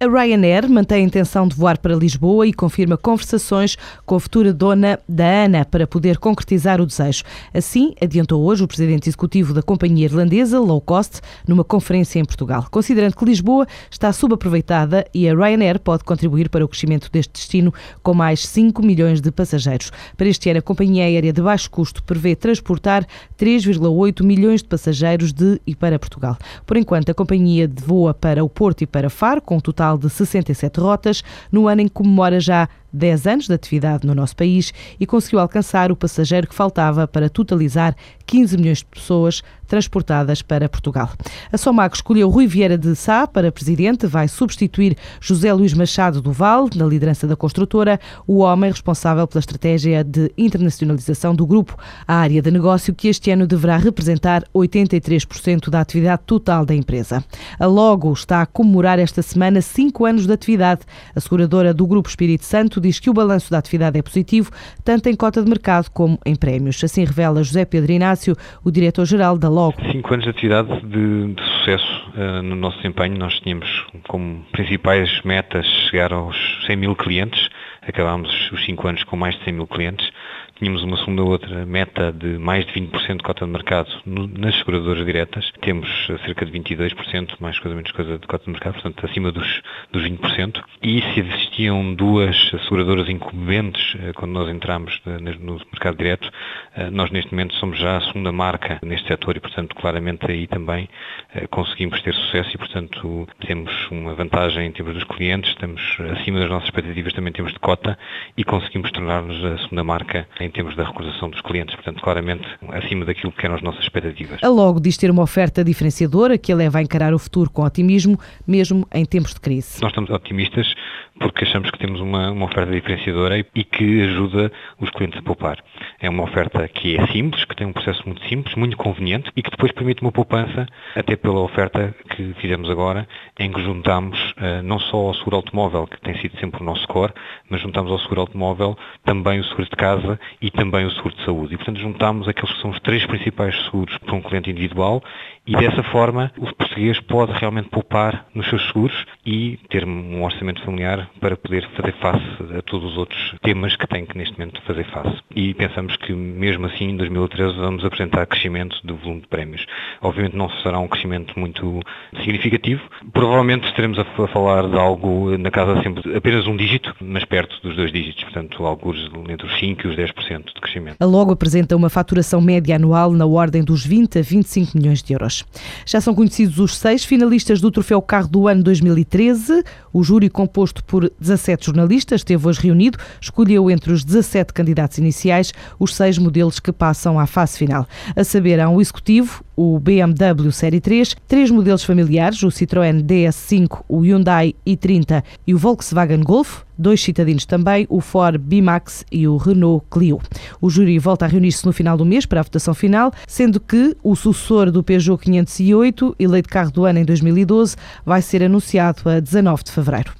A Ryanair mantém a intenção de voar para Lisboa e confirma conversações com a futura dona da ANA para poder concretizar o desejo. Assim, adiantou hoje o presidente executivo da companhia irlandesa, Low Cost, numa conferência em Portugal, considerando que Lisboa está subaproveitada e a Ryanair pode contribuir para o crescimento deste destino com mais 5 milhões de passageiros. Para este ano, a companhia aérea de baixo custo prevê transportar 3,8 milhões de passageiros de e para Portugal. Por enquanto, a companhia voa para o Porto e para Faro, com um total total de 67 rotas, no ano em que comemora já 10 anos de atividade no nosso país e conseguiu alcançar o passageiro que faltava para totalizar 15 milhões de pessoas transportadas para Portugal. A Somac escolheu Rui Vieira de Sá para presidente, vai substituir José Luís Machado do Val na liderança da construtora, o homem responsável pela estratégia de internacionalização do grupo, a área de negócio que este ano deverá representar 83% da atividade total da empresa. A Logo está a comemorar esta semana cinco anos de atividade. A seguradora do Grupo Espírito Santo diz que o balanço da atividade é positivo, tanto em cota de mercado como em prémios. Assim revela José Pedro Inácio, o diretor-geral da Logo. Cinco anos de atividade de, de sucesso uh, no nosso desempenho. Nós tínhamos como principais metas chegar aos 100 mil clientes. Acabámos os cinco anos com mais de 100 mil clientes tínhamos uma segunda outra meta de mais de 20% de cota de mercado nas seguradoras diretas. Temos cerca de 22%, mais coisa menos coisa, de cota de mercado, portanto acima dos, dos 20%. E se existiam duas seguradoras incumbentes eh, quando nós entramos no mercado direto, eh, nós neste momento somos já a segunda marca neste setor e, portanto, claramente aí também eh, conseguimos ter sucesso e, portanto, temos uma vantagem em termos dos clientes, estamos acima das nossas expectativas também em termos de cota e conseguimos tornar-nos a segunda marca em em termos da recordação dos clientes, portanto, claramente acima daquilo que eram as nossas expectativas. A Logo diz ter uma oferta diferenciadora que a leva a encarar o futuro com otimismo, mesmo em tempos de crise. Nós estamos otimistas porque achamos que temos uma, uma oferta diferenciadora e que ajuda os clientes a poupar. É uma oferta que é simples, que tem um processo muito simples, muito conveniente e que depois permite uma poupança, até pela oferta que fizemos agora, em que juntamos uh, não só ao seguro automóvel, que tem sido sempre o nosso core, mas juntamos ao seguro automóvel também o seguro de casa e também o seguro de saúde. E, portanto, juntamos aqueles que são os três principais seguros para um cliente individual e, dessa forma, o português pode realmente poupar nos seus seguros e ter um orçamento familiar para poder fazer face a todos os outros temas que tem que, neste momento, fazer face. E pensamos que, mesmo assim, em 2013 vamos apresentar crescimento do volume de prémios. Obviamente não será um crescimento muito significativo. Provavelmente estaremos a falar de algo na casa sempre apenas um dígito, mas perto dos dois dígitos. Portanto, alguns entre os 5% e os 10% de crescimento. A Logo apresenta uma faturação média anual na ordem dos 20 a 25 milhões de euros. Já são conhecidos os seis finalistas do Troféu Carro do Ano 2013. O júri, composto por 17 jornalistas, esteve hoje reunido, escolheu entre os 17 candidatos iniciais os seis modelos que passam à fase final. A saber, há um executivo, o BMW Série 3, três modelos familiares, o Citroën DS5, o Hyundai i30 e o Volkswagen Golf, dois citadinos também, o Ford B-Max e o Renault Clio. O júri volta a reunir-se no final do mês para a votação final, sendo que o sucessor do Peugeot 508, eleito carro do ano em 2012, vai ser anunciado a 19 de fevereiro.